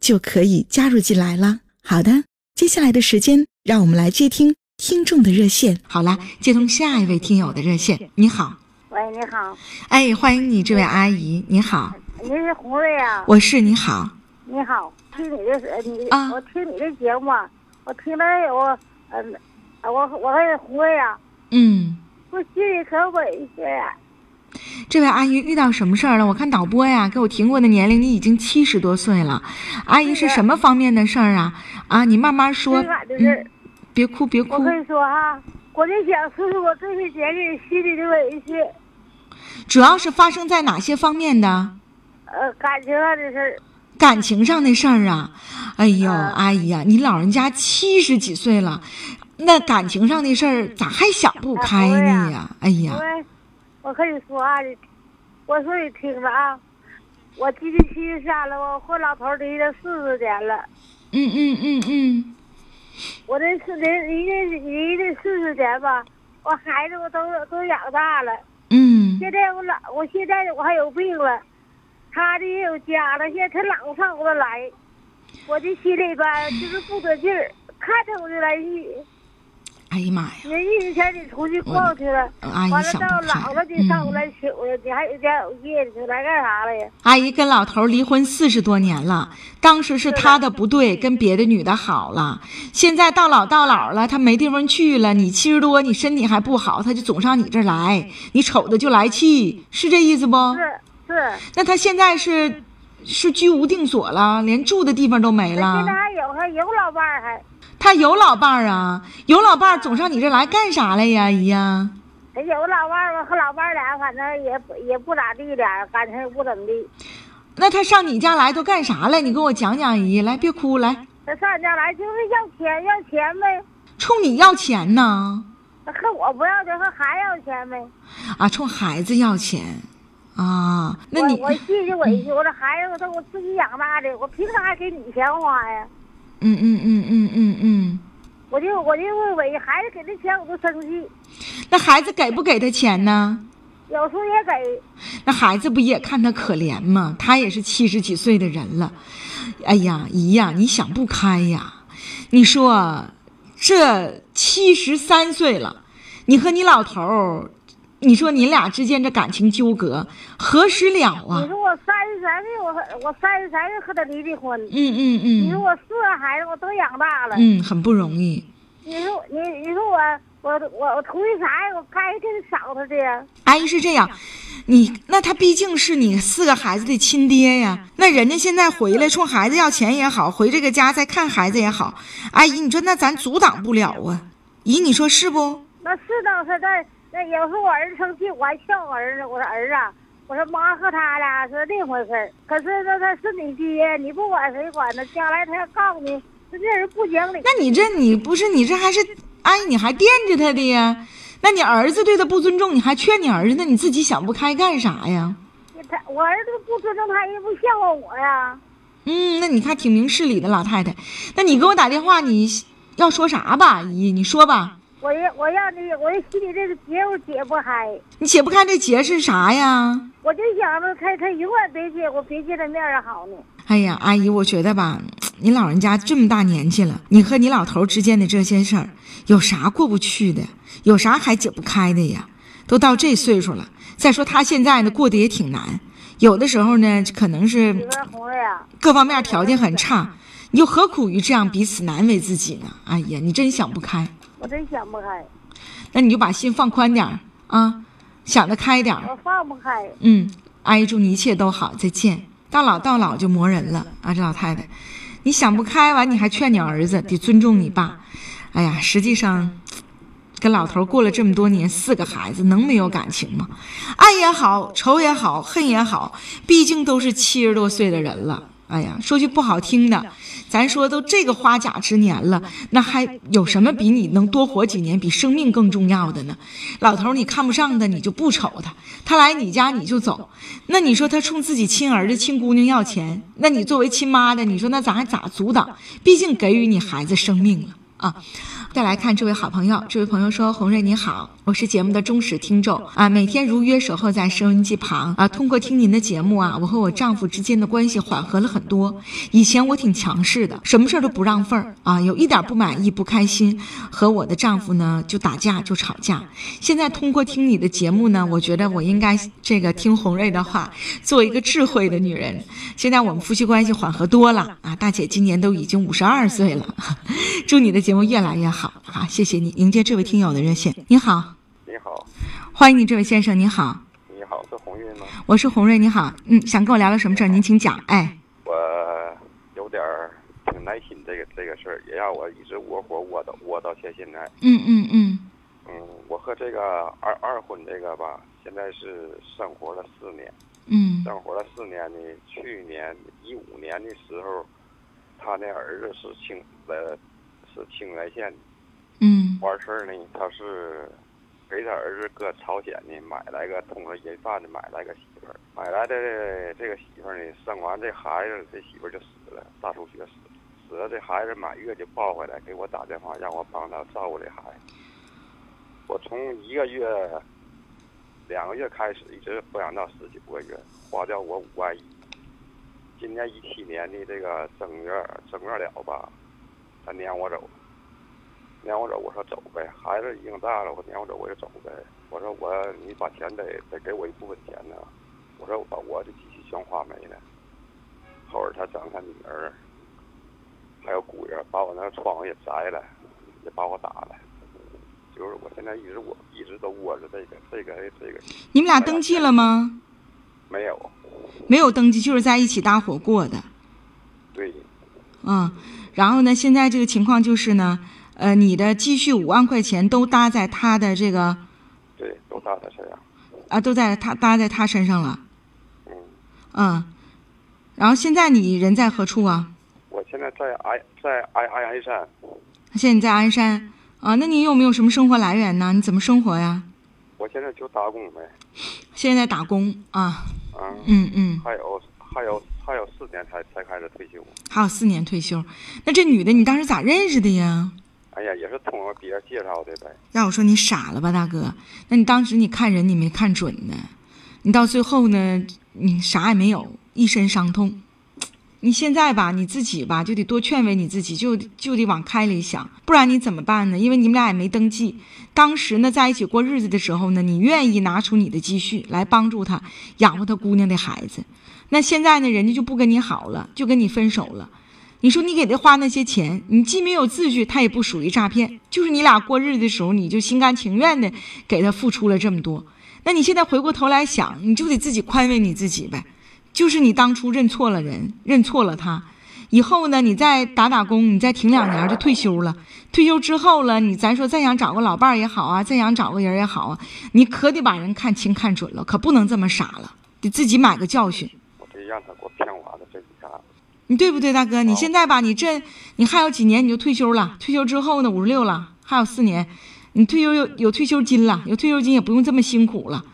就可以加入进来了。好的，接下来的时间，让我们来接听听众的热线。好了，接通下一位听友的热线。你好，喂，你好，哎，欢迎你，这位阿姨，你好，你是红瑞啊？我是，你好，你好，听你的呃你啊我听你的节目啊，我听了我嗯，呃我我是红瑞啊，嗯，我心里可委屈呀。这位阿姨遇到什么事儿了？我看导播呀，给我提过的年龄，你已经七十多岁了，阿姨是什么方面的事儿啊？啊，你慢慢说别哭别哭我，跟你说哈，我就想说说我这些年里心里的委屈，主要是发生在哪些方面的？呃，感情上的事儿。感情上的事儿啊，哎呦，嗯阿姨呀、你老人家七十几岁了，那感情上的事儿咋还想不开呢呀？哎呀，我我跟你说啊，你我说你听着啊，我今年七十三了，我和老头离了四十年了。嗯嗯嗯嗯，我这四年离这离这四十年吧，我孩子我都都养大了。嗯现在我老，我现在我还有病了，他的也有家了，现在他老上我这来，我这心里边就是不得劲儿，看着我就来气。哎呀妈呀，人一天你出去逛去了，阿姨完了到老了你上我嗯来请我，你还有家有业，你来干啥了呀？阿姨跟老头离婚四十多年了，当时是他的不对，跟别的女的好了。现在到老到老了，他没地方去了。你七十多，你身体还不好，他就总上你这儿来，你瞅着就来气，是这意思不？是是，那他现在是是居无定所了，连住的地方都没了现在。还有还有老伴儿还，他有老伴儿啊，有老伴儿总上你这来干啥来呀，姨呀？还有老伴儿吧，和老伴儿俩反正也也不咋地，的感情也不怎么地。那他上你家来都干啥来？你给我讲讲，姨，来别哭，来，他上家来就是要钱要钱呗，冲你要钱呢？他和我不要钱，和孩子要钱呗。啊，冲孩子要钱啊？那你我我心里委屈，我这孩子都我自己养大的，我凭啥给你钱花呀？嗯嗯嗯嗯嗯嗯，我就我就会委屈，孩子给他钱我都生气，那孩子给不给他钱呢？有时候也给。那孩子不也看他可怜吗？他也是七十几岁的人了，哎呀，姨呀，你想不开呀！你说这七十三岁了，你和你老头儿，你说你俩之间这感情纠葛何时了啊你啊？说我三十三岁，我和我三十三岁和他离的婚。嗯嗯嗯你说我四个孩子我都养大了。嗯，很不容易。你说你你说我我我我图的啥呀？我该给他少他的呀。阿姨是这样，你那他毕竟是你四个孩子的亲爹呀。那人家现在回来冲孩子要钱也好，回这个家再看孩子也好，阿姨你说那咱阻挡不了啊。姨你说是不？那是倒是，但那有时候我儿子生气，我还笑我儿子，我说儿子啊，我说妈和他俩是另回事儿。可是那他是你爹，你不管谁管呢？将来他要告诉你，这这人不讲理。那你这你不是你这还是阿姨你还惦着他的呀？那你儿子对他不尊重，你还劝你儿子，那你自己想不开干啥呀？他我儿子不尊重他，也不笑话我呀。嗯，那你看挺明事理的老太太。那你给我打电话，你要说啥吧，阿姨？你说吧。我要我要你，我这心里这个结我解不开，你解不开这结是啥呀？我就想着他他永远别见我，别见他面儿好呢。哎呀，阿姨，我觉得吧，你老人家这么大年纪了，你和你老头之间的这些事儿，有啥过不去的？有啥还解不开的呀？都到这岁数了，再说他现在呢，过得也挺难，有的时候呢，可能是各方面条件很差，你又何苦于这样彼此难为自己呢？哎呀，你真想不开。我真想不开，那你就把心放宽点儿啊，想得开点儿。我放不开。嗯，阿姨祝你一切都好，再见。到老到老就磨人了啊，这老太太，你想不开完，你还劝你儿子得尊重你爸。哎呀，实际上，跟老头过了这么多年，四个孩子能没有感情吗？爱也好，仇也好，恨也好，毕竟都是七十多岁的人了。哎呀，说句不好听的，咱说都这个花甲之年了，那还有什么比你能多活几年，比生命更重要的呢？老头你看不上的，你就不瞅他；他来你家你就走。那你说他冲自己亲儿子、亲姑娘要钱，那你作为亲妈的，你说那咱还咋阻挡？毕竟给予你孩子生命了啊！再来看这位好朋友，这位朋友说：“红瑞你好，我是节目的忠实听众啊，每天如约守候在收音机旁啊。通过听您的节目啊，我和我丈夫之间的关系缓和了很多。以前我挺强势的，什么事儿都不让份儿啊，有一点不满意、不开心，和我的丈夫呢就打架、就吵架。现在通过听你的节目呢，我觉得我应该这个听红瑞的话，做一个智慧的女人。现在我们夫妻关系缓和多了啊，大姐今年都已经五十二岁了，祝你的节目越来越好。”好，好，谢谢你。迎接这位听友的热线。你好，你好，欢迎你，这位先生。你好，你好，是红运吗？我是红瑞。你好，嗯，想跟我聊聊什么事儿？您请讲。哎，我有点儿挺耐心，这个这个事儿也让我一直窝火窝到窝到现现在。嗯嗯嗯嗯，我和这个二二婚这个吧，现在是生活了四年。嗯生活了四年呢，去年一五年的时候，他那儿子是清呃是清原县的。嗯完事儿呢，他是给他儿子搁朝鲜呢买来个通过人贩子买来个媳妇儿，买来的这个媳妇儿呢，生完这孩子，这媳妇儿就死了，大出血死了。死了，这孩子满月就抱回来，给我打电话让我帮他照顾这孩子。我从一个月、两个月开始，一直抚养到十九个月，花掉我五万一。今年一七年的这个正月正月了吧，他撵我走。撵我走，我说走呗，孩子已经大了，我撵我走我就走呗。我说我你把钱得得给我一部分钱呢。我说我把我的积蓄全花没了。后儿他整他女儿，还有姑爷把我那个窗户也摘了，也把我打了。就是我现在一直我一直都窝着这个这个这个。你们俩登记了吗？没有。没有登记，就是在一起搭伙过的。对。嗯，然后呢？现在这个情况就是呢。呃，你的积蓄五万块钱都搭在他的这个，对，都搭在身上，啊，都在他搭在他身上了，嗯，嗯，然后现在你人在何处啊？我现在在鞍在鞍鞍鞍山。现在你在鞍山啊？那你有没有什么生活来源呢？你怎么生活呀？我现在就打工呗。现在打工啊？嗯嗯嗯。还有还有还有四年才才开始退休。还有四年退休，那这女的你当时咋认识的呀？哎呀，也是通过别人介绍的呗。要我说你傻了吧，大哥？那你当时你看人你没看准呢，你到最后呢，你啥也没有，一身伤痛。你现在吧，你自己吧，就得多劝慰你自己，就就得往开里想，不然你怎么办呢？因为你们俩也没登记，当时呢在一起过日子的时候呢，你愿意拿出你的积蓄来帮助他养活他姑娘的孩子，那现在呢，人家就不跟你好了，就跟你分手了。你说你给他花那些钱，你既没有秩序，他也不属于诈骗，就是你俩过日子的时候，你就心甘情愿的给他付出了这么多。那你现在回过头来想，你就得自己宽慰你自己呗，就是你当初认错了人，认错了他，以后呢，你再打打工，你再停两年就退休了。退休之后了，你咱说再想找个老伴儿也好啊，再想找个人也好啊，你可得把人看清看准了，可不能这么傻了，得自己买个教训。我得让他给我骗完了这一下。你对不对，大哥？你现在吧，你这你还有几年你就退休了？退休之后呢，五十六了，还有四年，你退休有有退休金了，有退休金也不用这么辛苦了。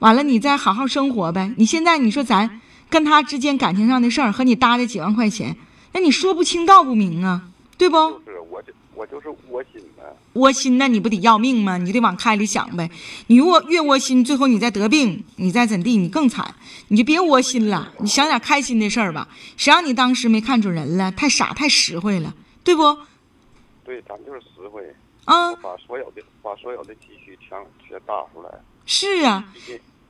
完了，你再好好生活呗。你现在你说咱跟他之间感情上的事儿和你搭的几万块钱，那你说不清道不明啊，对不？就是我就我就是窝心呗。窝心，那你不得要命吗？你得往开里想呗。你窝越窝心，最后你再得病，你再怎地，你更惨。你就别窝心了，你想点开心的事儿吧。谁让你当时没看准人了？太傻太实惠了，对不？对，咱就是实惠。啊。把所有的把所有的积蓄全全搭出来。是啊。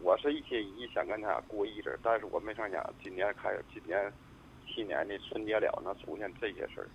我是一心一意想跟他过日子，但是我没成想今年开始，今年七年的春节了，能出现这些事儿，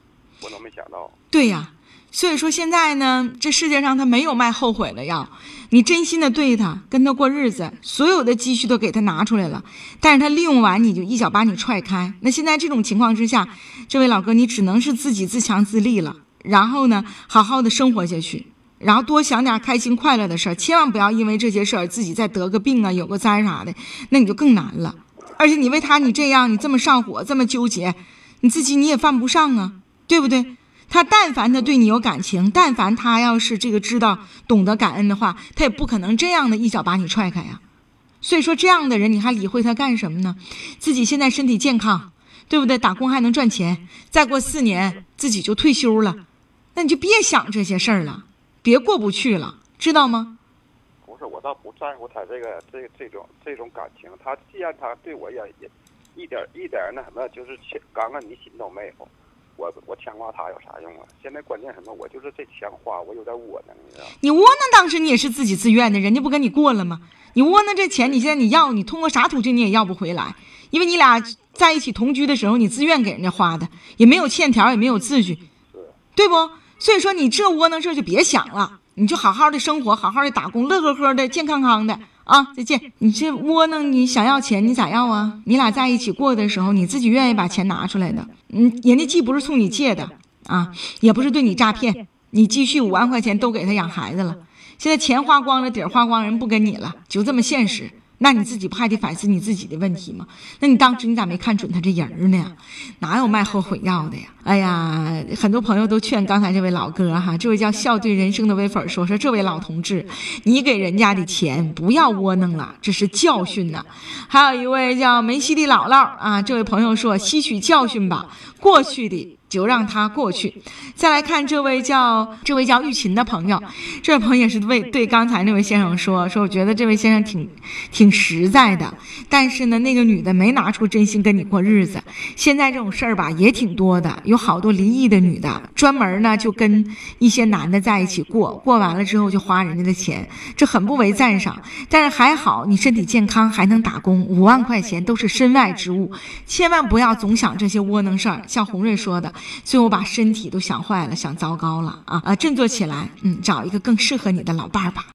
我都没想到。对呀，所以说现在呢，这世界上他没有卖后悔的药，你真心的对他，跟他过日子，所有的积蓄都给他拿出来了，但是他利用完你就一脚把你踹开。那现在这种情况之下，这位老哥，你只能是自己自强自立了，然后呢，好好的生活下去。然后多想点开心快乐的事儿，千万不要因为这些事儿自己再得个病啊，有个灾啥的，那你就更难了。而且你为他你这样，你这么上火，这么纠结，你自己你也犯不上啊，对不对？他但凡他对你有感情，但凡他要是这个知道懂得感恩的话，他也不可能这样的一脚把你踹开呀。所以说这样的人你还理会他干什么呢？自己现在身体健康，对不对？打工还能赚钱，再过四年自己就退休了，那你就别想这些事儿了。别过不去了，知道吗？不是，我倒不在乎他这个这这种这种感情。他既然他对我也也一点一点那什么，就是刚刚你心都没有，我我牵挂他有啥用啊？现在关键什么？我就是这钱花，我有点窝囊，你知道吗？你窝囊，当时你也是自己自愿的，人家不跟你过了吗？你窝囊这钱，你现在你要，你通过啥途径你也要不回来，因为你俩在一起同居的时候，你自愿给人家花的，也没有欠条，也没有字据，对不？所以说你这窝囊事就别想了，你就好好的生活，好好的打工，乐呵呵的，健康康的啊！再见。你这窝囊，你想要钱，你咋要啊？你俩在一起过的时候，你自己愿意把钱拿出来的，嗯，人家既不是冲你借的啊，也不是对你诈骗，你积蓄五万块钱都给他养孩子了，现在钱花光了，底儿花光，人不跟你了，就这么现实。那你自己不还得反思你自己的问题吗？那你当时你咋没看准他这人呢？哪有卖后悔药的呀？哎呀，很多朋友都 劝刚才这位老哥哈，这位叫笑对人生的微粉说说，这位老同志，你给人家的钱不要窝囊了，这是教训呐。还有一位叫梅西的姥姥啊，这位朋友说吸取教训吧，过去的。就让他过去。再来看这位叫这位叫玉琴的朋友，这位朋友也是为对刚才那位先生说说，我觉得这位先生挺挺实在的，但是呢，那个女的没拿出真心跟你过日子。现在这种事儿吧也挺多的，有好多离异的女的，专门呢就跟一些男的在一起过，过完了之后就花人家的钱，这很不为赞赏。但是还好你身体健康，还能打工，五万块钱都是身外之物，千万不要总想这些窝囊事儿。像红瑞说的。所以我把身体都想坏了，想糟糕了啊啊！振作起来，嗯，找一个更适合你的老伴儿吧。